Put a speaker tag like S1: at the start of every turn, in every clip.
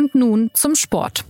S1: Und nun zum Sport.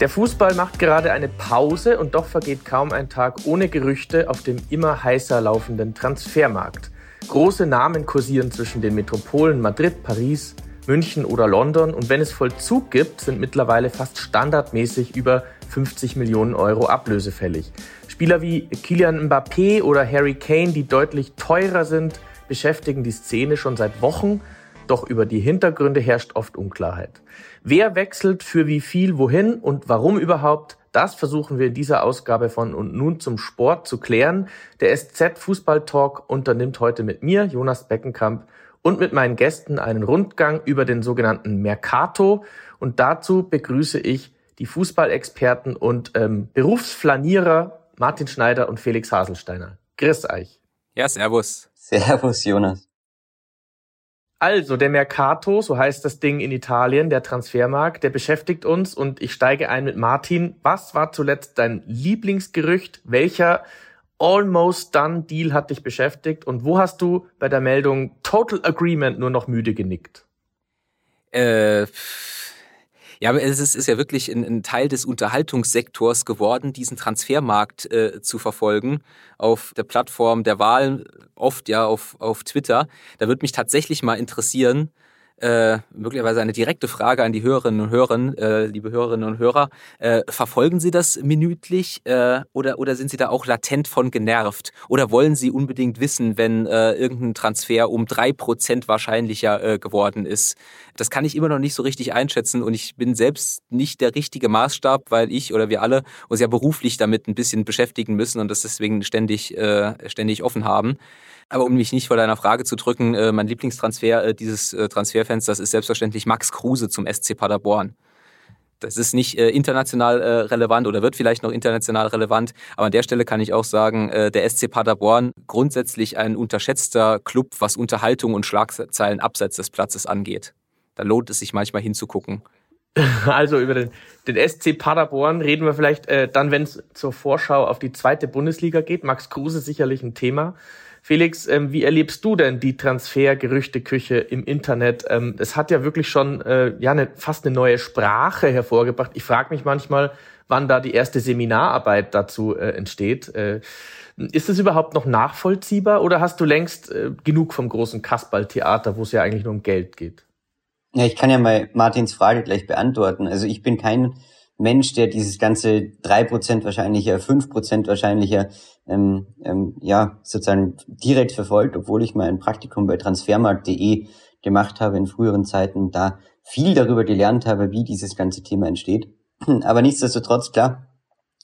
S2: Der Fußball macht gerade eine Pause und doch vergeht kaum ein Tag ohne Gerüchte auf dem immer heißer laufenden Transfermarkt. Große Namen kursieren zwischen den Metropolen Madrid, Paris, München oder London und wenn es Vollzug gibt, sind mittlerweile fast standardmäßig über 50 Millionen Euro Ablöse fällig. Spieler wie Kylian Mbappé oder Harry Kane, die deutlich teurer sind, beschäftigen die Szene schon seit Wochen, doch über die Hintergründe herrscht oft Unklarheit. Wer wechselt für wie viel wohin und warum überhaupt? Das versuchen wir in dieser Ausgabe von Und nun zum Sport zu klären. Der SZ Fußball Talk unternimmt heute mit mir, Jonas Beckenkamp, und mit meinen Gästen einen Rundgang über den sogenannten Mercato. Und dazu begrüße ich die Fußballexperten und ähm, Berufsflanierer Martin Schneider und Felix Haselsteiner. Grüß euch.
S3: Ja, servus.
S4: Servus, Jonas.
S2: Also, der Mercato, so heißt das Ding in Italien, der Transfermarkt, der beschäftigt uns und ich steige ein mit Martin. Was war zuletzt dein Lieblingsgerücht? Welcher Almost Done Deal hat dich beschäftigt und wo hast du bei der Meldung Total Agreement nur noch müde genickt?
S3: Äh, ja, es ist, ist ja wirklich ein, ein, Teil des Unterhaltungssektors geworden, diesen Transfermarkt äh, zu verfolgen auf der Plattform der Wahl, oft ja auf, auf Twitter. Da würde mich tatsächlich mal interessieren, äh, möglicherweise eine direkte Frage an die Hörerinnen und Hörer, äh, liebe Hörerinnen und Hörer. Äh, verfolgen Sie das minütlich äh, oder, oder sind Sie da auch latent von genervt? Oder wollen Sie unbedingt wissen, wenn äh, irgendein Transfer um drei Prozent wahrscheinlicher äh, geworden ist? Das kann ich immer noch nicht so richtig einschätzen und ich bin selbst nicht der richtige Maßstab, weil ich oder wir alle uns ja beruflich damit ein bisschen beschäftigen müssen und das deswegen ständig, äh, ständig offen haben. Aber um mich nicht vor deiner Frage zu drücken, äh, mein Lieblingstransfer äh, dieses Transferfensters ist selbstverständlich Max Kruse zum SC Paderborn. Das ist nicht äh, international äh, relevant oder wird vielleicht noch international relevant, aber an der Stelle kann ich auch sagen, äh, der SC Paderborn grundsätzlich ein unterschätzter Club, was Unterhaltung und Schlagzeilen abseits des Platzes angeht. Da lohnt es sich manchmal hinzugucken.
S2: Also über den, den SC Paderborn reden wir vielleicht äh, dann, wenn es zur Vorschau auf die zweite Bundesliga geht. Max Kruse sicherlich ein Thema. Felix, ähm, wie erlebst du denn die Transfergerüchteküche im Internet? Ähm, es hat ja wirklich schon äh, ja eine, fast eine neue Sprache hervorgebracht. Ich frage mich manchmal, wann da die erste Seminararbeit dazu äh, entsteht. Äh, ist es überhaupt noch nachvollziehbar oder hast du längst äh, genug vom großen Kasperltheater, wo es ja eigentlich nur um Geld geht?
S4: Ja, ich kann ja mal Martins Frage gleich beantworten. Also ich bin kein Mensch, der dieses ganze drei Prozent wahrscheinlicher, fünf Prozent wahrscheinlicher, ähm, ähm, ja, sozusagen direkt verfolgt, obwohl ich mal ein Praktikum bei transfermarkt.de gemacht habe in früheren Zeiten, da viel darüber gelernt habe, wie dieses ganze Thema entsteht. Aber nichtsdestotrotz, klar,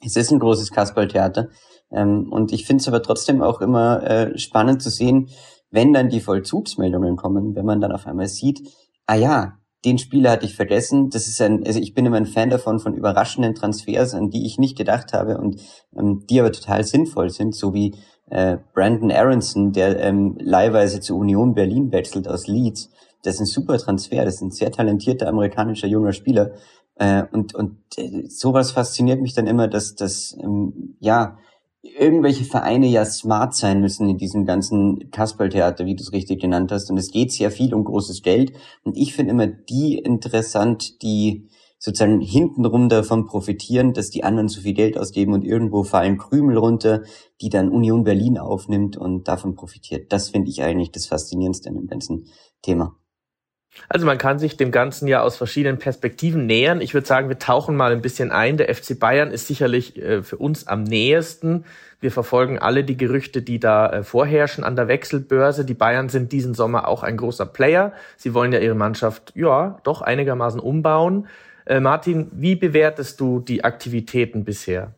S4: es ist ein großes Kasperltheater. Ähm, und ich finde es aber trotzdem auch immer äh, spannend zu sehen, wenn dann die Vollzugsmeldungen kommen, wenn man dann auf einmal sieht, ah ja, den Spieler hatte ich vergessen. Das ist ein, also ich bin immer ein Fan davon, von überraschenden Transfers, an die ich nicht gedacht habe und ähm, die aber total sinnvoll sind, so wie äh, Brandon Aronson, der ähm, leihweise zu Union Berlin wechselt aus Leeds. Das ist ein super Transfer, das ist ein sehr talentierter amerikanischer junger Spieler. Äh, und und äh, sowas fasziniert mich dann immer, dass das, ähm, ja, irgendwelche Vereine ja smart sein müssen in diesem ganzen Kasperltheater, wie du es richtig genannt hast. Und es geht sehr viel um großes Geld. Und ich finde immer die interessant, die sozusagen hintenrum davon profitieren, dass die anderen zu viel Geld ausgeben und irgendwo fallen Krümel runter, die dann Union Berlin aufnimmt und davon profitiert. Das finde ich eigentlich das Faszinierendste an dem ganzen Thema.
S2: Also man kann sich dem Ganzen ja aus verschiedenen Perspektiven nähern. Ich würde sagen, wir tauchen mal ein bisschen ein. Der FC Bayern ist sicherlich äh, für uns am nähesten. Wir verfolgen alle die Gerüchte, die da äh, vorherrschen an der Wechselbörse. Die Bayern sind diesen Sommer auch ein großer Player. Sie wollen ja ihre Mannschaft, ja, doch einigermaßen umbauen. Äh, Martin, wie bewertest du die Aktivitäten bisher?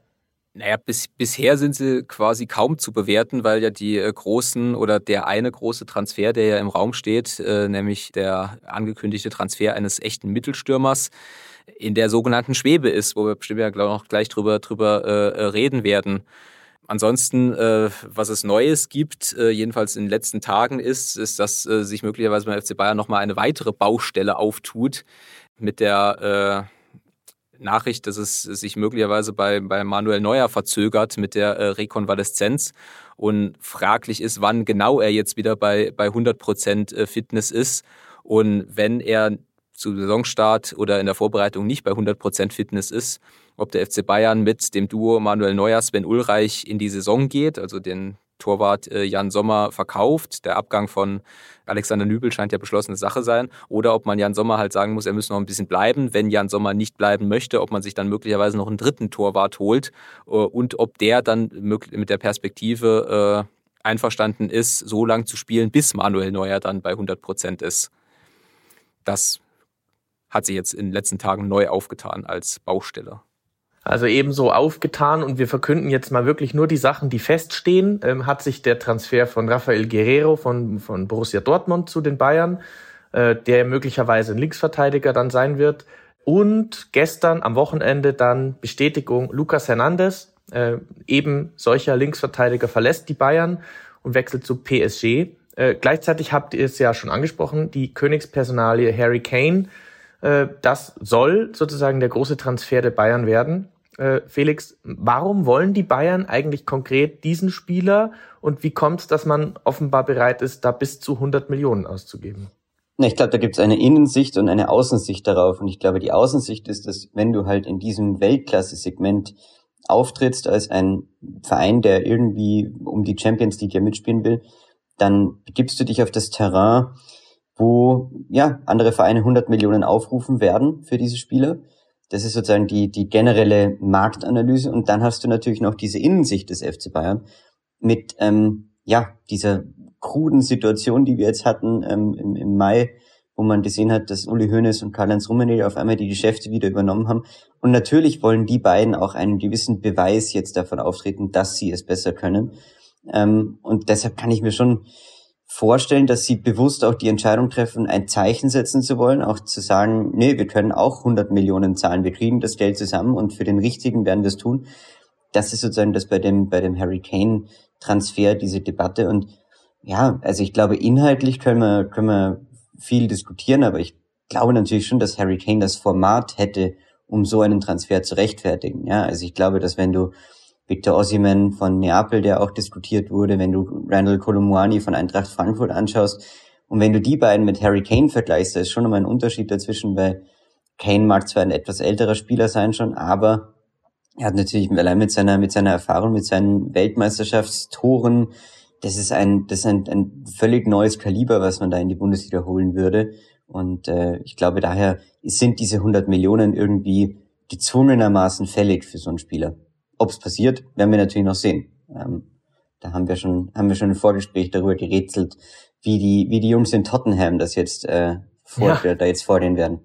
S3: Naja, bis, bisher sind sie quasi kaum zu bewerten, weil ja die äh, großen oder der eine große Transfer, der ja im Raum steht, äh, nämlich der angekündigte Transfer eines echten Mittelstürmers, in der sogenannten Schwebe ist, wo wir bestimmt ja noch gleich drüber, drüber äh, äh, reden werden. Ansonsten, äh, was es Neues gibt, äh, jedenfalls in den letzten Tagen ist, ist, dass äh, sich möglicherweise beim FC Bayern nochmal eine weitere Baustelle auftut mit der Nachricht, dass es sich möglicherweise bei, bei Manuel Neuer verzögert mit der äh, Rekonvaleszenz und fraglich ist, wann genau er jetzt wieder bei, bei 100 Prozent äh, Fitness ist. Und wenn er zu Saisonstart oder in der Vorbereitung nicht bei 100 Prozent Fitness ist, ob der FC Bayern mit dem Duo Manuel Neuer, Sven Ulreich in die Saison geht, also den Torwart äh, Jan Sommer verkauft. Der Abgang von Alexander Nübel scheint ja beschlossene Sache sein. Oder ob man Jan Sommer halt sagen muss, er müsse noch ein bisschen bleiben. Wenn Jan Sommer nicht bleiben möchte, ob man sich dann möglicherweise noch einen dritten Torwart holt äh, und ob der dann mit der Perspektive äh, einverstanden ist, so lang zu spielen, bis Manuel Neuer dann bei 100 Prozent ist. Das hat sich jetzt in den letzten Tagen neu aufgetan als Baustelle.
S2: Also ebenso aufgetan und wir verkünden jetzt mal wirklich nur die Sachen, die feststehen. Ähm, hat sich der Transfer von Rafael Guerrero von, von Borussia Dortmund zu den Bayern, äh, der möglicherweise ein Linksverteidiger dann sein wird. Und gestern am Wochenende dann Bestätigung, Lucas Hernandez, äh, eben solcher Linksverteidiger verlässt die Bayern und wechselt zu PSG. Äh, gleichzeitig habt ihr es ja schon angesprochen, die Königspersonalie Harry Kane, äh, das soll sozusagen der große Transfer der Bayern werden. Äh, Felix, warum wollen die Bayern eigentlich konkret diesen Spieler und wie kommt es, dass man offenbar bereit ist, da bis zu 100 Millionen auszugeben?
S4: Ich glaube, da gibt es eine Innensicht und eine Außensicht darauf. Und ich glaube, die Außensicht ist, dass wenn du halt in diesem Weltklasse-Segment auftrittst als ein Verein, der irgendwie um die Champions League ja mitspielen will, dann begibst du dich auf das Terrain, wo ja andere Vereine 100 Millionen aufrufen werden für diese Spieler. Das ist sozusagen die, die generelle Marktanalyse. Und dann hast du natürlich noch diese Innensicht des FC Bayern mit ähm, ja dieser kruden Situation, die wir jetzt hatten ähm, im, im Mai, wo man gesehen hat, dass Uli Hoeneß und Karl-Heinz Rummenigge auf einmal die Geschäfte wieder übernommen haben. Und natürlich wollen die beiden auch einen gewissen Beweis jetzt davon auftreten, dass sie es besser können. Ähm, und deshalb kann ich mir schon vorstellen, dass sie bewusst auch die Entscheidung treffen, ein Zeichen setzen zu wollen, auch zu sagen, nee, wir können auch 100 Millionen zahlen, wir kriegen das Geld zusammen und für den Richtigen werden wir es tun. Das ist sozusagen das bei dem, bei dem Harry Kane Transfer, diese Debatte und ja, also ich glaube, inhaltlich können wir, können wir viel diskutieren, aber ich glaube natürlich schon, dass Harry Kane das Format hätte, um so einen Transfer zu rechtfertigen. Ja, also ich glaube, dass wenn du Victor Osimhen von Neapel, der auch diskutiert wurde, wenn du Randall Colomwani von Eintracht Frankfurt anschaust und wenn du die beiden mit Harry Kane vergleichst, da ist schon nochmal ein Unterschied dazwischen, weil Kane mag zwar ein etwas älterer Spieler sein schon, aber er hat natürlich allein mit seiner, mit seiner Erfahrung, mit seinen Weltmeisterschaftstoren, das ist ein, das ist ein, ein völlig neues Kaliber, was man da in die Bundesliga holen würde. Und äh, ich glaube, daher sind diese 100 Millionen irgendwie gezwungenermaßen fällig für so einen Spieler. Ob es passiert, werden wir natürlich noch sehen. Ähm, da haben wir schon, haben wir schon im Vorgespräch darüber gerätselt, wie die, wie die Jungs in Tottenham das jetzt äh, vor, ja. da jetzt vorgehen werden.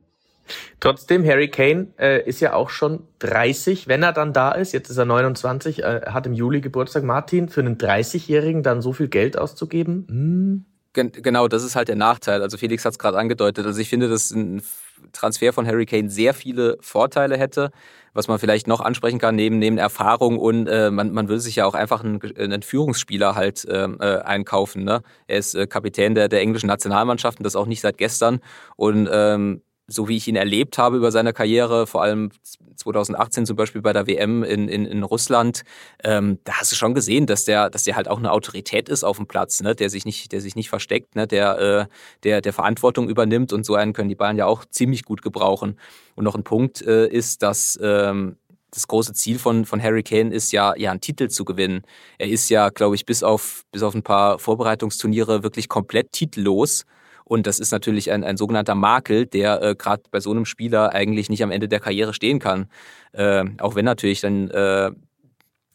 S2: Trotzdem, Harry Kane äh, ist ja auch schon 30, wenn er dann da ist. Jetzt ist er 29, äh, hat im Juli Geburtstag. Martin, für einen 30-Jährigen dann so viel Geld auszugeben? Hm.
S3: Genau, das ist halt der Nachteil. Also Felix hat es gerade angedeutet. Also ich finde, dass ein Transfer von Harry Kane sehr viele Vorteile hätte was man vielleicht noch ansprechen kann, neben, neben Erfahrung und äh, man, man will sich ja auch einfach einen, einen Führungsspieler halt ähm, äh, einkaufen. Ne? Er ist äh, Kapitän der, der englischen Nationalmannschaft und das auch nicht seit gestern. Und ähm, so wie ich ihn erlebt habe über seine Karriere, vor allem 2018 zum Beispiel bei der WM in, in, in Russland, ähm, da hast du schon gesehen, dass der, dass der halt auch eine Autorität ist auf dem Platz, ne? der sich nicht, der sich nicht versteckt, ne? der, äh, der, der Verantwortung übernimmt und so einen können die Bayern ja auch ziemlich gut gebrauchen. Und noch ein Punkt äh, ist, dass ähm, das große Ziel von, von Harry Kane ist ja, ja, einen Titel zu gewinnen. Er ist ja, glaube ich, bis auf, bis auf ein paar Vorbereitungsturniere wirklich komplett titellos. Und das ist natürlich ein, ein sogenannter Makel, der äh, gerade bei so einem Spieler eigentlich nicht am Ende der Karriere stehen kann. Äh, auch wenn natürlich dann äh,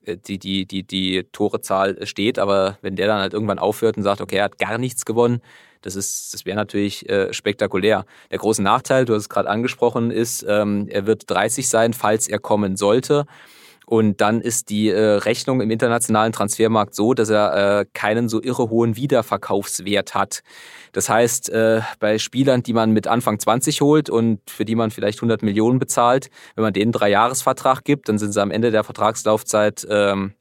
S3: die, die, die, die Torezahl steht, aber wenn der dann halt irgendwann aufhört und sagt, okay, er hat gar nichts gewonnen, das ist, das wäre natürlich äh, spektakulär. Der große Nachteil, du hast es gerade angesprochen, ist, ähm, er wird 30 sein, falls er kommen sollte. Und dann ist die äh, Rechnung im internationalen Transfermarkt so, dass er äh, keinen so irre hohen Wiederverkaufswert hat. Das heißt, äh, bei Spielern, die man mit Anfang 20 holt und für die man vielleicht 100 Millionen bezahlt, wenn man denen einen Dreijahresvertrag gibt, dann sind sie am Ende der Vertragslaufzeit ähm,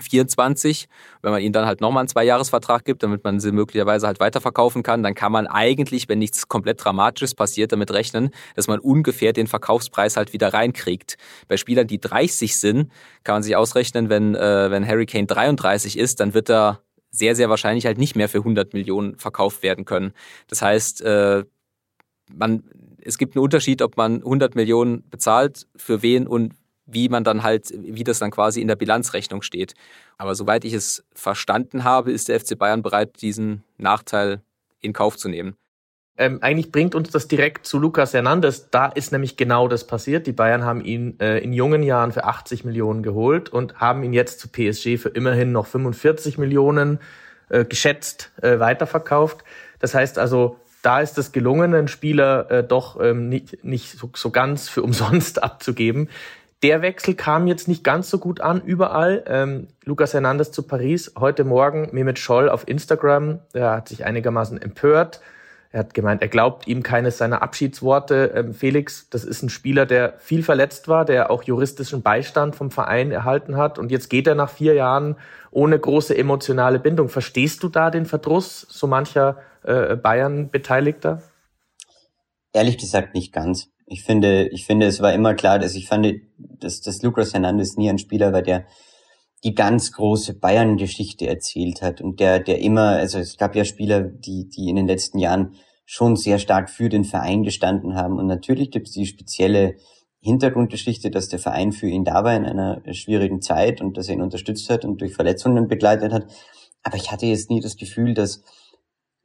S3: 24. Wenn man ihnen dann halt nochmal einen Zweijahresvertrag gibt, damit man sie möglicherweise halt weiterverkaufen kann, dann kann man eigentlich, wenn nichts komplett Dramatisches passiert, damit rechnen, dass man ungefähr den Verkaufspreis halt wieder reinkriegt. Bei Spielern, die 30 sind, kann man sich ausrechnen, wenn, äh, wenn Harry Kane 33 ist, dann wird er sehr, sehr wahrscheinlich halt nicht mehr für 100 Millionen verkauft werden können. Das heißt, äh, man, es gibt einen Unterschied, ob man 100 Millionen bezahlt, für wen und wie man dann halt, wie das dann quasi in der Bilanzrechnung steht. Aber soweit ich es verstanden habe, ist der FC Bayern bereit, diesen Nachteil in Kauf zu nehmen.
S2: Ähm, eigentlich bringt uns das direkt zu Lucas Hernandez. Da ist nämlich genau das passiert. Die Bayern haben ihn äh, in jungen Jahren für 80 Millionen geholt und haben ihn jetzt zu PSG für immerhin noch 45 Millionen äh, geschätzt äh, weiterverkauft. Das heißt also, da ist es gelungen, einen Spieler äh, doch ähm, nicht, nicht so, so ganz für umsonst abzugeben. Der Wechsel kam jetzt nicht ganz so gut an überall. Ähm, Lucas Hernandez zu Paris. Heute Morgen Mehmet Scholl auf Instagram. Der hat sich einigermaßen empört. Er hat gemeint, er glaubt ihm keines seiner Abschiedsworte. Ähm, Felix, das ist ein Spieler, der viel verletzt war, der auch juristischen Beistand vom Verein erhalten hat. Und jetzt geht er nach vier Jahren ohne große emotionale Bindung. Verstehst du da den Verdruss so mancher äh, Bayern-Beteiligter?
S4: Ehrlich gesagt nicht ganz. Ich finde, ich finde, es war immer klar, dass ich fand, dass, dass Lucas Hernandez nie ein Spieler war, der die ganz große Bayern-Geschichte erzählt hat und der, der immer, also es gab ja Spieler, die, die in den letzten Jahren schon sehr stark für den Verein gestanden haben und natürlich gibt es die spezielle Hintergrundgeschichte, dass der Verein für ihn da war in einer schwierigen Zeit und dass er ihn unterstützt hat und durch Verletzungen begleitet hat. Aber ich hatte jetzt nie das Gefühl, dass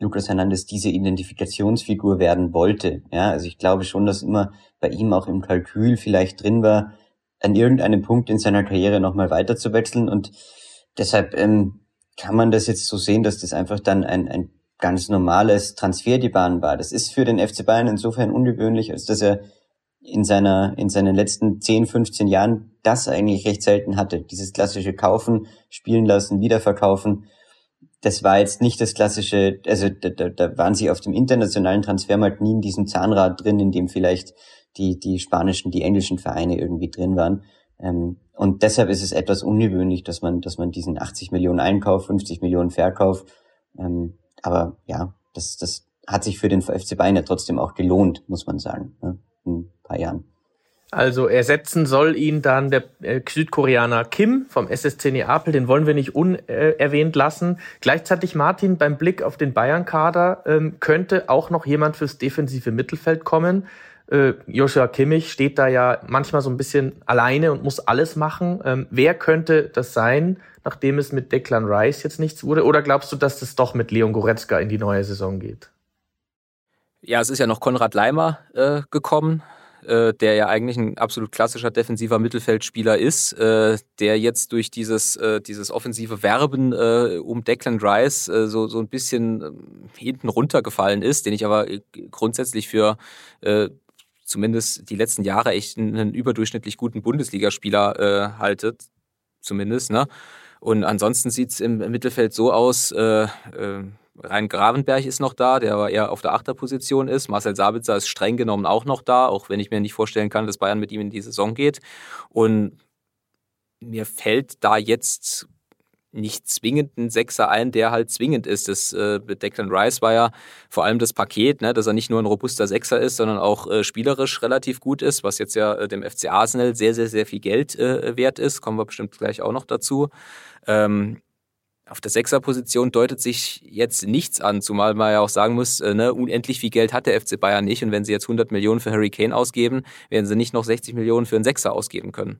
S4: Lucas Hernandez diese Identifikationsfigur werden wollte. Ja, also ich glaube schon, dass immer bei ihm auch im Kalkül vielleicht drin war, an irgendeinem Punkt in seiner Karriere nochmal weiter zu wechseln und deshalb ähm, kann man das jetzt so sehen, dass das einfach dann ein, ein ganz normales Transferdebahn war. Das ist für den FC Bayern insofern ungewöhnlich, als dass er in seiner, in seinen letzten 10, 15 Jahren das eigentlich recht selten hatte. Dieses klassische Kaufen, spielen lassen, wiederverkaufen das war jetzt nicht das klassische, also da, da, da waren sie auf dem internationalen Transfermarkt nie in diesem Zahnrad drin, in dem vielleicht die, die spanischen, die englischen Vereine irgendwie drin waren. Ähm, und deshalb ist es etwas ungewöhnlich, dass man, dass man diesen 80 Millionen Einkauf, 50 Millionen Verkauf, ähm, aber ja, das, das hat sich für den FC Bayern ja trotzdem auch gelohnt, muss man sagen, ne, in ein paar Jahren.
S2: Also ersetzen soll ihn dann der äh, Südkoreaner Kim vom SSC Neapel, den wollen wir nicht unerwähnt lassen. Gleichzeitig Martin, beim Blick auf den Bayern-Kader ähm, könnte auch noch jemand fürs defensive Mittelfeld kommen. Äh, Joshua Kimmich steht da ja manchmal so ein bisschen alleine und muss alles machen. Ähm, wer könnte das sein, nachdem es mit Declan Rice jetzt nichts wurde? Oder glaubst du, dass das doch mit Leon Goretzka in die neue Saison geht?
S3: Ja, es ist ja noch Konrad Leimer äh, gekommen, äh, der ja eigentlich ein absolut klassischer defensiver Mittelfeldspieler ist, äh, der jetzt durch dieses, äh, dieses offensive Werben äh, um Declan Rice äh, so, so ein bisschen ähm, hinten runtergefallen ist, den ich aber äh, grundsätzlich für zumindest die letzten Jahre echt einen überdurchschnittlich guten Bundesligaspieler halte, zumindest. Ne? Und ansonsten sieht es im Mittelfeld so aus, Rein Gravenberg ist noch da, der aber eher auf der Achterposition ist. Marcel Sabitzer ist streng genommen auch noch da, auch wenn ich mir nicht vorstellen kann, dass Bayern mit ihm in die Saison geht. Und mir fällt da jetzt nicht zwingend ein Sechser ein, der halt zwingend ist. Das äh, Declan Rice war ja vor allem das Paket, ne, dass er nicht nur ein robuster Sechser ist, sondern auch äh, spielerisch relativ gut ist, was jetzt ja äh, dem FC Arsenal sehr, sehr, sehr viel Geld äh, wert ist. Kommen wir bestimmt gleich auch noch dazu. Ähm, auf der Sechserposition deutet sich jetzt nichts an, zumal man ja auch sagen muss, äh, ne, unendlich viel Geld hat der FC Bayern nicht. Und wenn sie jetzt 100 Millionen für Harry Kane ausgeben, werden sie nicht noch 60 Millionen für einen Sechser ausgeben können.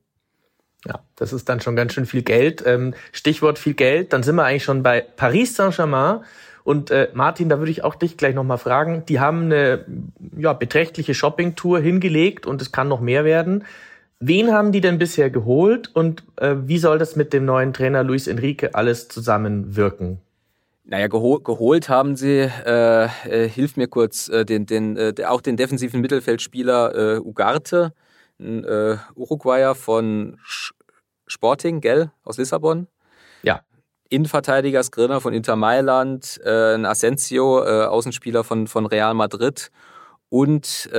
S2: Ja, das ist dann schon ganz schön viel Geld. Ähm, Stichwort viel Geld, dann sind wir eigentlich schon bei Paris Saint-Germain. Und äh, Martin, da würde ich auch dich gleich nochmal fragen. Die haben eine ja, beträchtliche Shoppingtour hingelegt und es kann noch mehr werden. Wen haben die denn bisher geholt und äh, wie soll das mit dem neuen Trainer Luis Enrique alles zusammenwirken?
S3: Naja, geho geholt haben sie, äh, äh, hilf mir kurz, äh, den, den, äh, auch den defensiven Mittelfeldspieler äh, Ugarte, ein Uruguayer von Sch Sporting, gell, aus Lissabon.
S2: Ja.
S3: Innenverteidiger Skriniar von Inter Mailand, ein Asensio, Außenspieler von, von Real Madrid und,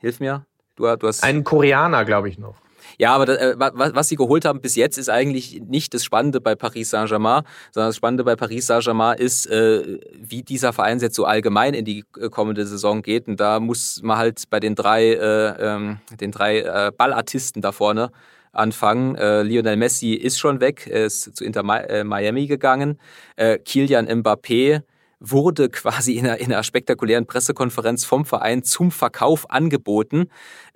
S3: hilf mir,
S2: Du, du hast Einen Koreaner, glaube ich, noch.
S3: Ja, aber das, äh, was sie geholt haben bis jetzt ist eigentlich nicht das Spannende bei Paris Saint-Germain, sondern das Spannende bei Paris Saint-Germain ist, äh, wie dieser Verein jetzt so allgemein in die äh, kommende Saison geht. Und da muss man halt bei den drei, äh, ähm, den drei äh, Ballartisten da vorne anfangen. Äh, Lionel Messi ist schon weg, er ist zu Inter Miami gegangen. Äh, Kilian Mbappé wurde quasi in einer, in einer spektakulären Pressekonferenz vom Verein zum Verkauf angeboten.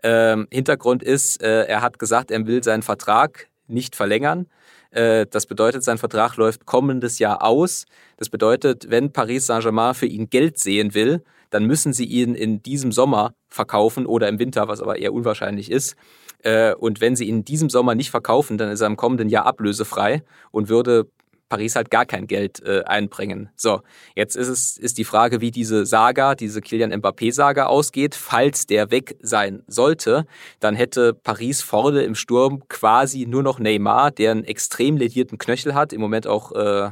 S3: Ähm, Hintergrund ist, äh, er hat gesagt, er will seinen Vertrag nicht verlängern. Äh, das bedeutet, sein Vertrag läuft kommendes Jahr aus. Das bedeutet, wenn Paris Saint-Germain für ihn Geld sehen will, dann müssen sie ihn in diesem Sommer verkaufen oder im Winter, was aber eher unwahrscheinlich ist. Äh, und wenn sie ihn in diesem Sommer nicht verkaufen, dann ist er im kommenden Jahr ablösefrei und würde Paris halt gar kein Geld äh, einbringen. So, jetzt ist es ist die Frage, wie diese Saga, diese Kilian Mbappé-Saga ausgeht. Falls der weg sein sollte, dann hätte Paris vorne im Sturm quasi nur noch Neymar, der einen extrem ledierten Knöchel hat, im Moment auch äh,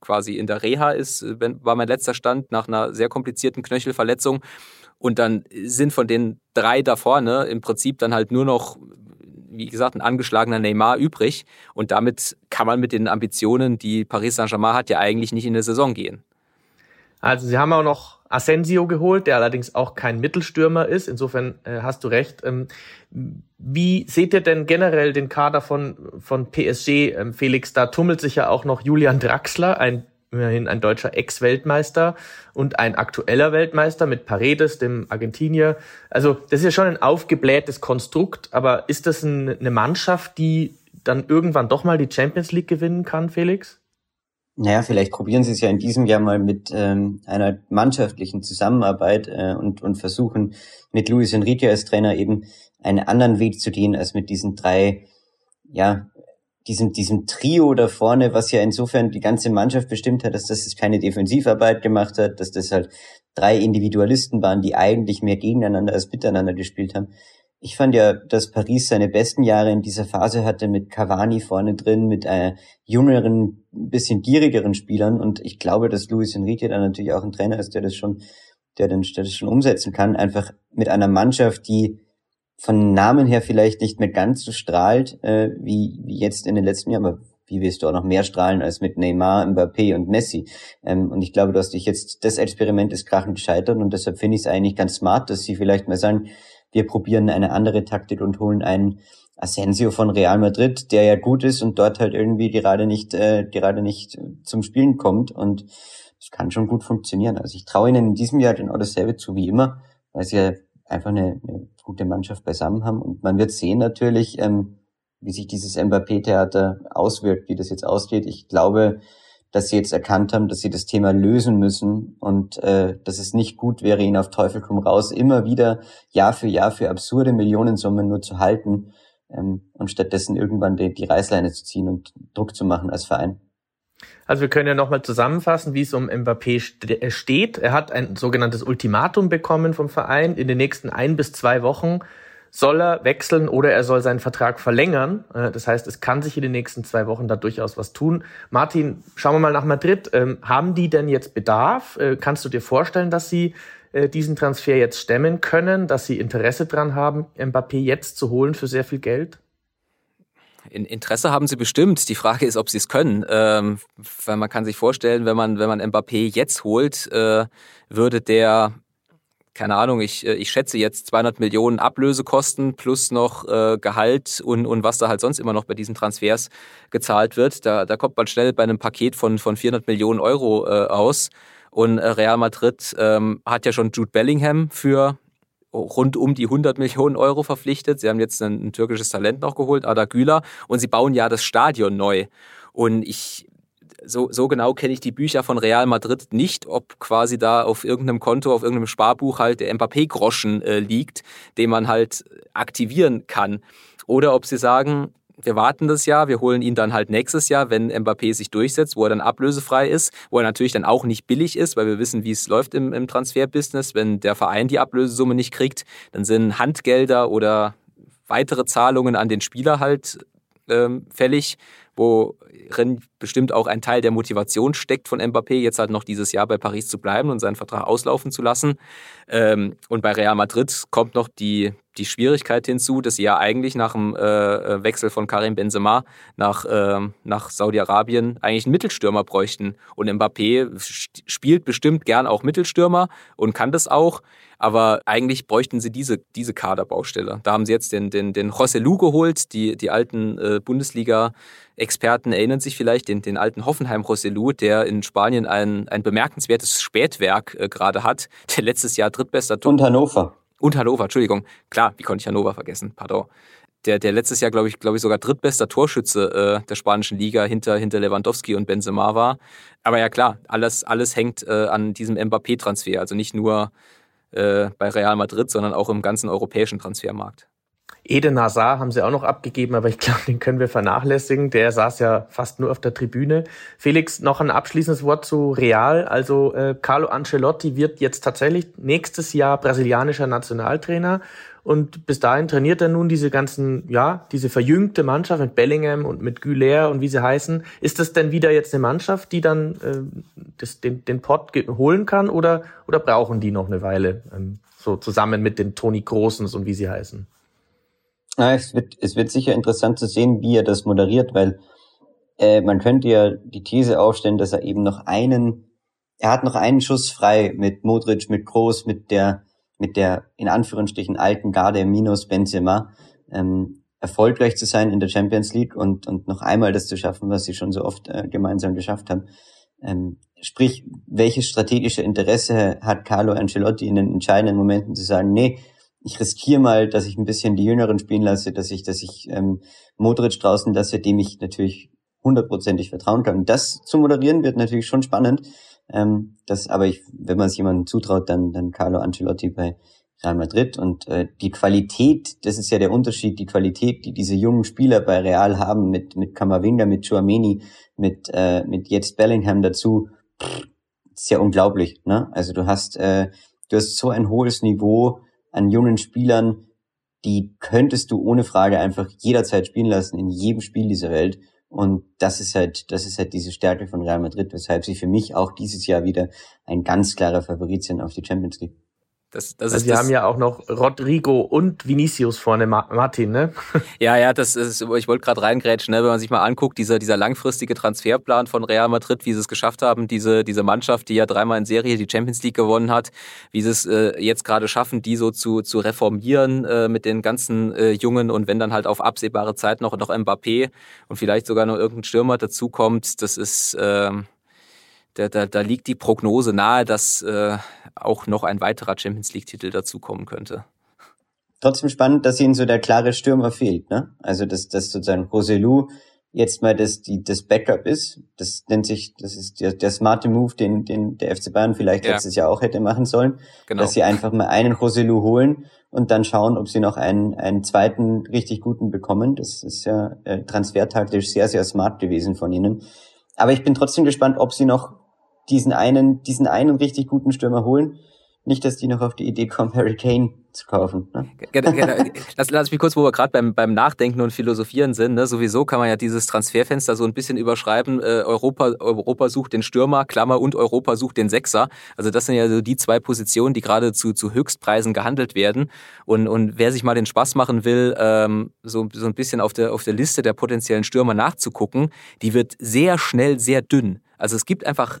S3: quasi in der Reha ist, war mein letzter Stand nach einer sehr komplizierten Knöchelverletzung. Und dann sind von den drei da vorne im Prinzip dann halt nur noch wie gesagt, ein angeschlagener Neymar übrig. Und damit kann man mit den Ambitionen, die Paris Saint-Germain hat, ja eigentlich nicht in der Saison gehen.
S2: Also sie haben auch noch Asensio geholt, der allerdings auch kein Mittelstürmer ist. Insofern äh, hast du recht. Ähm, wie seht ihr denn generell den Kader von, von PSG, ähm, Felix? Da tummelt sich ja auch noch Julian Draxler, ein immerhin ein deutscher Ex-Weltmeister und ein aktueller Weltmeister mit Paredes, dem Argentinier. Also das ist ja schon ein aufgeblähtes Konstrukt, aber ist das eine Mannschaft, die dann irgendwann doch mal die Champions League gewinnen kann, Felix?
S4: Naja, vielleicht probieren sie es ja in diesem Jahr mal mit ähm, einer mannschaftlichen Zusammenarbeit äh, und, und versuchen mit Luis Enrique als Trainer eben einen anderen Weg zu gehen als mit diesen drei ja, diesem, diesem Trio da vorne, was ja insofern die ganze Mannschaft bestimmt hat, dass das keine Defensivarbeit gemacht hat, dass das halt drei Individualisten waren, die eigentlich mehr gegeneinander als miteinander gespielt haben. Ich fand ja, dass Paris seine besten Jahre in dieser Phase hatte mit Cavani vorne drin, mit äh, jüngeren, bisschen gierigeren Spielern und ich glaube, dass Luis Enrique dann natürlich auch ein Trainer ist, der das schon, der, den, der das schon umsetzen kann, einfach mit einer Mannschaft, die von Namen her vielleicht nicht mehr ganz so strahlt, äh, wie, wie jetzt in den letzten Jahren, aber wie wirst du auch noch mehr strahlen als mit Neymar, Mbappé und Messi? Ähm, und ich glaube, dass dich jetzt, das Experiment ist krachend gescheitert und deshalb finde ich es eigentlich ganz smart, dass sie vielleicht mal sagen, wir probieren eine andere Taktik und holen einen Asensio von Real Madrid, der ja gut ist und dort halt irgendwie gerade nicht, äh, gerade nicht zum Spielen kommt und es kann schon gut funktionieren. Also ich traue ihnen in diesem Jahr genau dasselbe zu wie immer, weil sie ja einfach eine, eine gute Mannschaft beisammen haben. Und man wird sehen natürlich, ähm, wie sich dieses Mbappé-Theater auswirkt, wie das jetzt ausgeht. Ich glaube, dass sie jetzt erkannt haben, dass sie das Thema lösen müssen und äh, dass es nicht gut wäre, ihn auf Teufel komm raus immer wieder Jahr für Jahr für absurde Millionensummen nur zu halten ähm, und stattdessen irgendwann die, die Reißleine zu ziehen und Druck zu machen als Verein.
S2: Also wir können ja nochmal zusammenfassen, wie es um Mbappé äh, steht. Er hat ein sogenanntes Ultimatum bekommen vom Verein. In den nächsten ein bis zwei Wochen soll er wechseln oder er soll seinen Vertrag verlängern. Äh, das heißt, es kann sich in den nächsten zwei Wochen da durchaus was tun. Martin, schauen wir mal nach Madrid. Ähm, haben die denn jetzt Bedarf? Äh, kannst du dir vorstellen, dass sie diesen Transfer jetzt stemmen können, dass sie Interesse dran haben, Mbappé jetzt zu holen für sehr viel Geld?
S3: Interesse haben sie bestimmt. Die Frage ist, ob sie es können. Ähm, weil man kann sich vorstellen, wenn man, wenn man Mbappé jetzt holt, äh, würde der, keine Ahnung, ich, äh, ich schätze jetzt 200 Millionen Ablösekosten plus noch äh, Gehalt und, und was da halt sonst immer noch bei diesen Transfers gezahlt wird. Da, da kommt man schnell bei einem Paket von, von 400 Millionen Euro äh, aus. Und äh, Real Madrid ähm, hat ja schon Jude Bellingham für rund um die 100 Millionen Euro verpflichtet. Sie haben jetzt ein, ein türkisches Talent noch geholt, Ada Güler, und sie bauen ja das Stadion neu. Und ich, so, so genau kenne ich die Bücher von Real Madrid nicht, ob quasi da auf irgendeinem Konto, auf irgendeinem Sparbuch halt der Mbappé-Groschen äh, liegt, den man halt aktivieren kann. Oder ob sie sagen, wir warten das Jahr, wir holen ihn dann halt nächstes Jahr, wenn Mbappé sich durchsetzt, wo er dann ablösefrei ist, wo er natürlich dann auch nicht billig ist, weil wir wissen, wie es läuft im, im Transferbusiness. Wenn der Verein die Ablösesumme nicht kriegt, dann sind Handgelder oder weitere Zahlungen an den Spieler halt ähm, fällig, wo darin bestimmt auch ein Teil der Motivation steckt von Mbappé, jetzt halt noch dieses Jahr bei Paris zu bleiben und seinen Vertrag auslaufen zu lassen. Ähm, und bei Real Madrid kommt noch die, die Schwierigkeit hinzu, dass sie ja eigentlich nach dem äh, äh Wechsel von Karim Benzema nach, äh, nach Saudi-Arabien eigentlich einen Mittelstürmer bräuchten. Und Mbappé spielt bestimmt gern auch Mittelstürmer und kann das auch. Aber eigentlich bräuchten sie diese, diese Kaderbaustelle. Da haben sie jetzt den, den, den Lu geholt. Die, die alten äh, Bundesliga-Experten erinnern sich vielleicht, den, den alten Hoffenheim Lu, der in Spanien ein, ein bemerkenswertes Spätwerk äh, gerade hat, der letztes Jahr drittbester
S4: Tor. Und Hannover.
S3: Und Hannover, Entschuldigung. Klar, wie konnte ich Hannover vergessen? Pardon. Der, der letztes Jahr, glaube ich, glaube ich, sogar drittbester Torschütze äh, der spanischen Liga hinter, hinter Lewandowski und Benzema war. Aber ja klar, alles, alles hängt äh, an diesem Mbappé-Transfer. Also nicht nur äh, bei Real Madrid, sondern auch im ganzen europäischen Transfermarkt.
S2: Eden Hazard haben sie auch noch abgegeben, aber ich glaube, den können wir vernachlässigen. Der saß ja fast nur auf der Tribüne. Felix, noch ein abschließendes Wort zu Real. Also äh, Carlo Ancelotti wird jetzt tatsächlich nächstes Jahr brasilianischer Nationaltrainer und bis dahin trainiert er nun diese ganzen, ja, diese verjüngte Mannschaft mit Bellingham und mit Güler und wie sie heißen. Ist das denn wieder jetzt eine Mannschaft, die dann äh, das, den, den Pott holen kann oder, oder brauchen die noch eine Weile ähm, so zusammen mit den Toni Großens und wie sie heißen?
S4: Ja, es, wird, es wird sicher interessant zu sehen, wie er das moderiert, weil äh, man könnte ja die These aufstellen, dass er eben noch einen, er hat noch einen Schuss frei mit Modric, mit Groß, mit der mit der in Anführungsstrichen alten Garde minus Benzema ähm, erfolgreich zu sein in der Champions League und, und noch einmal das zu schaffen, was sie schon so oft äh, gemeinsam geschafft haben. Ähm, sprich, welches strategische Interesse hat Carlo Ancelotti in den entscheidenden Momenten zu sagen, nee, ich riskiere mal, dass ich ein bisschen die Jüngeren spielen lasse, dass ich, dass ich ähm, Modric draußen lasse, dem ich natürlich hundertprozentig vertrauen kann. Und das zu moderieren wird natürlich schon spannend. Ähm, das, aber ich, wenn man es jemandem zutraut, dann, dann Carlo Ancelotti bei Real Madrid. Und äh, die Qualität, das ist ja der Unterschied, die Qualität, die diese jungen Spieler bei Real haben, mit, mit Kamavinga, mit Chouameni, mit, äh, mit jetzt Bellingham dazu, pff, ist ja unglaublich. Ne? Also du hast, äh, du hast so ein hohes Niveau an jungen Spielern, die könntest du ohne Frage einfach jederzeit spielen lassen, in jedem Spiel dieser Welt. Und das ist halt, das ist halt diese Stärke von Real Madrid, weshalb sie für mich auch dieses Jahr wieder ein ganz klarer Favorit sind auf die Champions League.
S2: Das, das also wir haben ja auch noch Rodrigo und Vinicius vorne, Martin, ne?
S3: Ja, ja, das ist, ich wollte gerade reingrätschen, ne? wenn man sich mal anguckt, dieser, dieser langfristige Transferplan von Real Madrid, wie sie es geschafft haben, diese, diese Mannschaft, die ja dreimal in Serie die Champions League gewonnen hat, wie sie es äh, jetzt gerade schaffen, die so zu, zu reformieren äh, mit den ganzen äh, Jungen und wenn dann halt auf absehbare Zeit noch, noch Mbappé und vielleicht sogar noch irgendein Stürmer dazukommt, das ist, äh, da, da, da liegt die Prognose nahe, dass äh, auch noch ein weiterer Champions League-Titel dazukommen könnte.
S4: Trotzdem spannend, dass ihnen so der klare Stürmer fehlt, ne? Also dass, dass sozusagen Roselu jetzt mal das, die, das Backup ist. Das nennt sich, das ist der, der smarte Move, den, den der FC Bayern vielleicht ja. letztes Jahr auch hätte machen sollen. Genau. Dass sie einfach mal einen Roselu holen und dann schauen, ob sie noch einen, einen zweiten richtig guten bekommen. Das ist ja äh, transfertaktisch sehr, sehr smart gewesen von ihnen. Aber ich bin trotzdem gespannt, ob sie noch diesen einen, diesen einen richtig guten Stürmer holen. Nicht, dass die noch auf die Idee kommen, Harry Kane zu kaufen. Ne?
S3: lass, lass mich kurz, wo wir gerade beim, beim Nachdenken und Philosophieren sind. Ne? Sowieso kann man ja dieses Transferfenster so ein bisschen überschreiben. Äh, Europa, Europa sucht den Stürmer, Klammer, und Europa sucht den Sechser. Also das sind ja so die zwei Positionen, die gerade zu, zu Höchstpreisen gehandelt werden. Und, und wer sich mal den Spaß machen will, ähm, so, so ein bisschen auf der, auf der Liste der potenziellen Stürmer nachzugucken, die wird sehr schnell sehr dünn. Also es gibt einfach,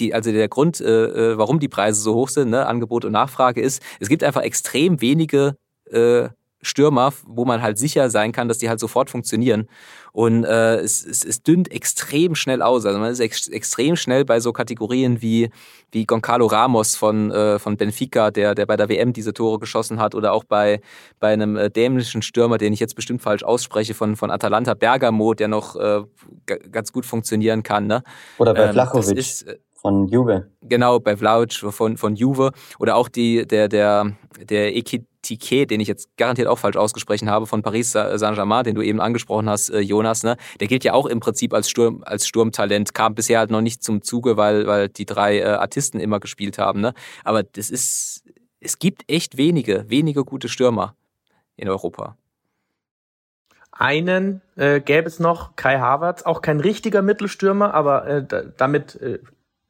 S3: die, also der Grund, äh, äh, warum die Preise so hoch sind, ne, Angebot und Nachfrage ist, es gibt einfach extrem wenige äh, Stürmer, wo man halt sicher sein kann, dass die halt sofort funktionieren. Und äh, es, es, es dünnt extrem schnell aus. Also man ist ex extrem schnell bei so Kategorien wie, wie Goncalo Ramos von, äh, von Benfica, der, der bei der WM diese Tore geschossen hat, oder auch bei, bei einem äh, dämlichen Stürmer, den ich jetzt bestimmt falsch ausspreche, von, von Atalanta Bergamo, der noch äh, ganz gut funktionieren kann. Ne?
S4: Oder bei ähm, äh, von Juve.
S3: Genau, bei Vlaovic von, von Juve. Oder auch die, der, der, der Ekitike, den ich jetzt garantiert auch falsch ausgesprochen habe, von Paris Saint-Germain, den du eben angesprochen hast, äh, Jonas, ne? Der gilt ja auch im Prinzip als Sturm, als Sturmtalent, kam bisher halt noch nicht zum Zuge, weil, weil die drei äh, Artisten immer gespielt haben, ne? Aber das ist, es gibt echt wenige, wenige gute Stürmer in Europa.
S2: einen äh, gäbe es noch, Kai Havertz, auch kein richtiger Mittelstürmer, aber äh, damit äh,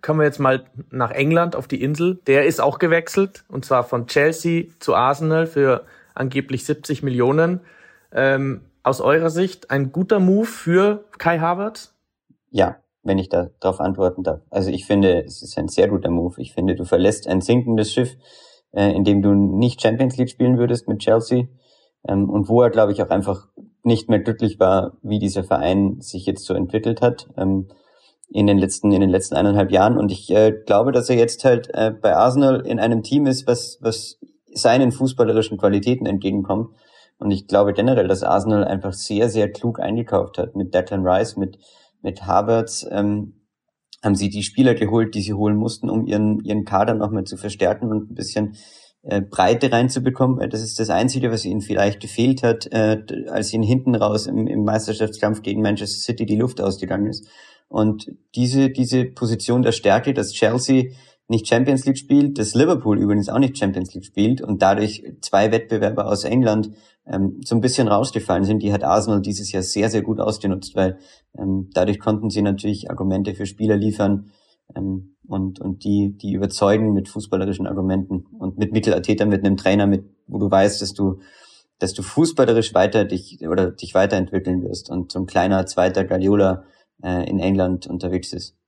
S2: kommen wir jetzt mal nach England auf die Insel. Der ist auch gewechselt und zwar von Chelsea zu Arsenal für angeblich 70 Millionen. Ähm, aus eurer Sicht ein guter Move für Kai Havertz?
S4: Ja, wenn ich da darauf antworten darf. Also ich finde, es ist ein sehr guter Move. Ich finde, du verlässt ein sinkendes Schiff, äh, in dem du nicht Champions League spielen würdest mit Chelsea ähm, und wo er, glaube ich, auch einfach nicht mehr glücklich war, wie dieser Verein sich jetzt so entwickelt hat ähm, in den letzten in den letzten eineinhalb Jahren. Und ich äh, glaube, dass er jetzt halt äh, bei Arsenal in einem Team ist, was was seinen fußballerischen Qualitäten entgegenkommt. Und ich glaube generell, dass Arsenal einfach sehr sehr klug eingekauft hat mit Declan Rice, mit mit Havertz. Ähm, haben sie die Spieler geholt, die sie holen mussten, um ihren ihren Kader nochmal zu verstärken und ein bisschen äh, Breite reinzubekommen, weil das ist das Einzige, was ihnen vielleicht gefehlt hat, äh, als ihnen hinten raus im, im Meisterschaftskampf gegen Manchester City die Luft ausgegangen ist. Und diese, diese Position der Stärke, dass Chelsea nicht Champions League spielt, dass Liverpool übrigens auch nicht Champions League spielt und dadurch zwei Wettbewerber aus England ähm, so ein bisschen rausgefallen sind, die hat Arsenal dieses Jahr sehr, sehr gut ausgenutzt, weil ähm, dadurch konnten sie natürlich Argumente für Spieler liefern, ähm, und, und die, die überzeugen mit fußballerischen Argumenten und mit Mikkel Arteta, mit einem Trainer, mit, wo du weißt, dass du, dass du fußballerisch weiter dich oder dich weiterentwickeln wirst. Und so ein kleiner zweiter Guardiola äh, in England unterwegs ist.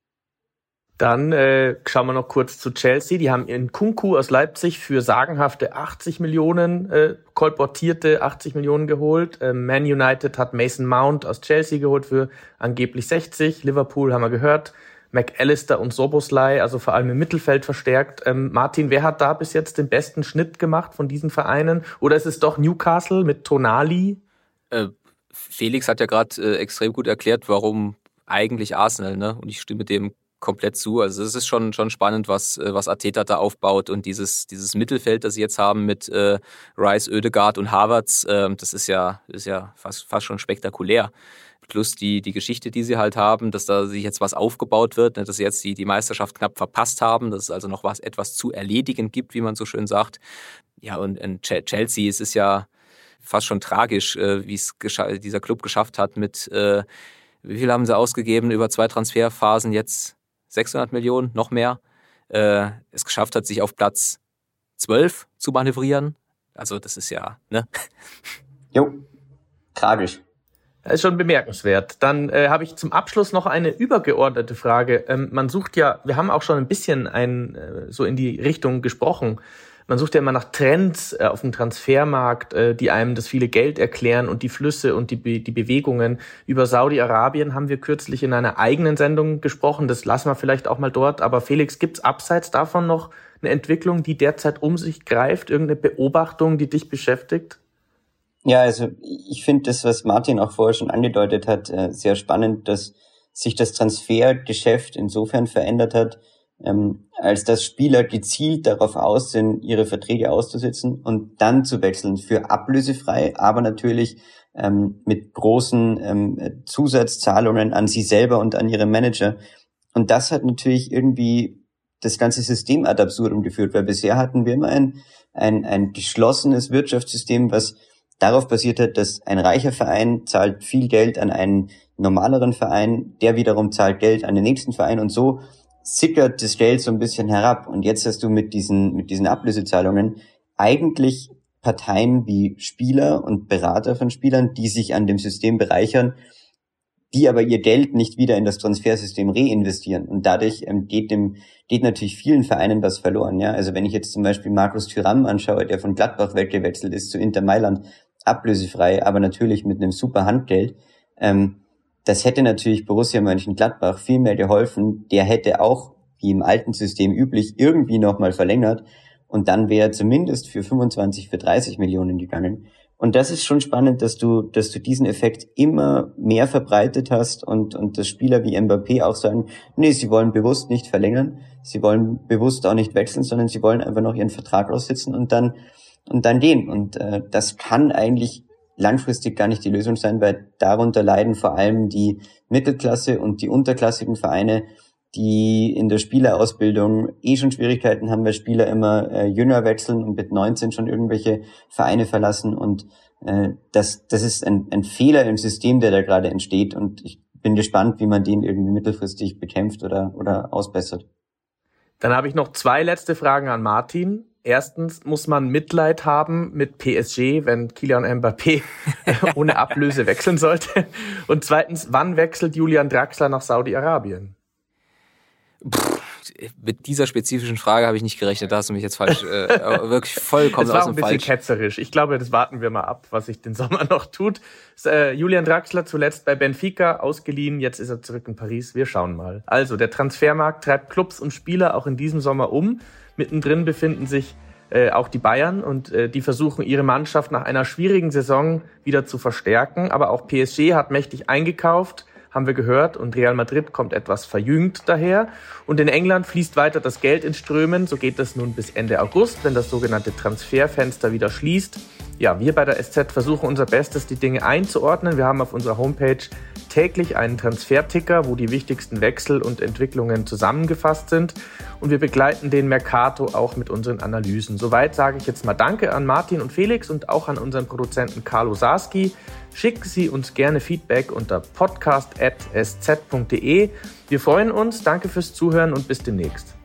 S2: Dann äh, schauen wir noch kurz zu Chelsea. Die haben ihren Kunku aus Leipzig für sagenhafte 80 Millionen äh, kolportierte 80 Millionen geholt. Äh, Man United hat Mason Mount aus Chelsea geholt für angeblich 60. Liverpool haben wir gehört. McAllister und Soboslai, also vor allem im Mittelfeld verstärkt. Ähm, Martin, wer hat da bis jetzt den besten Schnitt gemacht von diesen Vereinen? Oder ist es doch Newcastle mit Tonali?
S3: Äh, Felix hat ja gerade äh, extrem gut erklärt, warum eigentlich Arsenal, ne? Und ich stimme dem komplett zu. Also es ist schon schon spannend, was äh, was Ateta da aufbaut und dieses dieses Mittelfeld, das sie jetzt haben mit äh, Rice, Oedegaard und Havertz, äh, das ist ja ist ja fast fast schon spektakulär plus die, die Geschichte, die sie halt haben, dass da sich jetzt was aufgebaut wird, ne, dass sie jetzt die, die Meisterschaft knapp verpasst haben, dass es also noch was etwas zu erledigen gibt, wie man so schön sagt. Ja, und in Chelsea es ist ja fast schon tragisch, äh, wie es dieser Club geschafft hat mit, äh, wie viel haben sie ausgegeben über zwei Transferphasen jetzt? 600 Millionen, noch mehr. Äh, es geschafft hat, sich auf Platz 12 zu manövrieren. Also das ist ja, ne?
S4: Jo, tragisch.
S2: Das ist schon bemerkenswert. Dann äh, habe ich zum Abschluss noch eine übergeordnete Frage. Ähm, man sucht ja, wir haben auch schon ein bisschen ein, äh, so in die Richtung gesprochen. Man sucht ja immer nach Trends äh, auf dem Transfermarkt, äh, die einem das viele Geld erklären und die Flüsse und die, Be die Bewegungen. Über Saudi-Arabien haben wir kürzlich in einer eigenen Sendung gesprochen. Das lassen wir vielleicht auch mal dort. Aber Felix, gibt's abseits davon noch eine Entwicklung, die derzeit um sich greift? Irgendeine Beobachtung, die dich beschäftigt?
S4: Ja, also ich finde das, was Martin auch vorher schon angedeutet hat, äh, sehr spannend, dass sich das Transfergeschäft insofern verändert hat, ähm, als dass Spieler gezielt darauf aus sind, ihre Verträge auszusetzen und dann zu wechseln für ablösefrei, aber natürlich ähm, mit großen ähm, Zusatzzahlungen an sie selber und an ihre Manager. Und das hat natürlich irgendwie das ganze System ad absurdum geführt, weil bisher hatten wir immer ein, ein, ein geschlossenes Wirtschaftssystem, was darauf basiert hat, dass ein reicher Verein zahlt viel Geld an einen normaleren Verein, der wiederum zahlt Geld an den nächsten Verein und so sickert das Geld so ein bisschen herab. Und jetzt hast du mit diesen, mit diesen Ablösezahlungen eigentlich Parteien wie Spieler und Berater von Spielern, die sich an dem System bereichern, die aber ihr Geld nicht wieder in das Transfersystem reinvestieren. Und dadurch ähm, geht dem, geht natürlich vielen Vereinen was verloren. Ja, also wenn ich jetzt zum Beispiel Markus Thüram anschaue, der von Gladbach weggewechselt ist zu Inter Mailand, ablösefrei, aber natürlich mit einem super Handgeld. Ähm, das hätte natürlich Borussia Mönchengladbach viel mehr geholfen. Der hätte auch, wie im alten System üblich, irgendwie nochmal verlängert und dann wäre zumindest für 25, für 30 Millionen gegangen. Und das ist schon spannend, dass du, dass du diesen Effekt immer mehr verbreitet hast und, und dass Spieler wie Mbappé auch sagen, nee, sie wollen bewusst nicht verlängern, sie wollen bewusst auch nicht wechseln, sondern sie wollen einfach noch ihren Vertrag aussitzen und dann und dann gehen. Und äh, das kann eigentlich langfristig gar nicht die Lösung sein, weil darunter leiden vor allem die Mittelklasse und die unterklassigen Vereine, die in der Spielerausbildung eh schon Schwierigkeiten haben, weil Spieler immer äh, jünger wechseln und mit 19 schon irgendwelche Vereine verlassen und äh, das, das ist ein, ein Fehler im System, der da gerade entsteht und ich bin gespannt, wie man den irgendwie mittelfristig bekämpft oder, oder ausbessert.
S2: Dann habe ich noch zwei letzte Fragen an Martin. Erstens muss man Mitleid haben mit PSG, wenn Kilian Mbappé ohne Ablöse wechseln sollte. Und zweitens, wann wechselt Julian Draxler nach Saudi-Arabien?
S3: Mit dieser spezifischen Frage habe ich nicht gerechnet. Da hast du mich jetzt falsch, äh, wirklich vollkommen
S2: das war
S3: aus dem
S2: ein bisschen
S3: Falsch.
S2: ketzerisch. Ich glaube, das warten wir mal ab, was sich den Sommer noch tut. Äh, Julian Draxler zuletzt bei Benfica ausgeliehen, jetzt ist er zurück in Paris. Wir schauen mal. Also, der Transfermarkt treibt Clubs und Spieler auch in diesem Sommer um. Mittendrin befinden sich äh, auch die Bayern und äh, die versuchen ihre Mannschaft nach einer schwierigen Saison wieder zu verstärken. Aber auch PSG hat mächtig eingekauft haben wir gehört. Und Real Madrid kommt etwas verjüngt daher. Und in England fließt weiter das Geld in Strömen. So geht das nun bis Ende August, wenn das sogenannte Transferfenster wieder schließt. Ja, wir bei der SZ versuchen unser Bestes, die Dinge einzuordnen. Wir haben auf unserer Homepage täglich einen Transferticker, wo die wichtigsten Wechsel und Entwicklungen zusammengefasst sind. Und wir begleiten den Mercato auch mit unseren Analysen. Soweit sage ich jetzt mal Danke an Martin und Felix und auch an unseren Produzenten Carlo Sarski. Schicken Sie uns gerne Feedback unter podcast.sz.de. Wir freuen uns, danke fürs Zuhören und bis demnächst.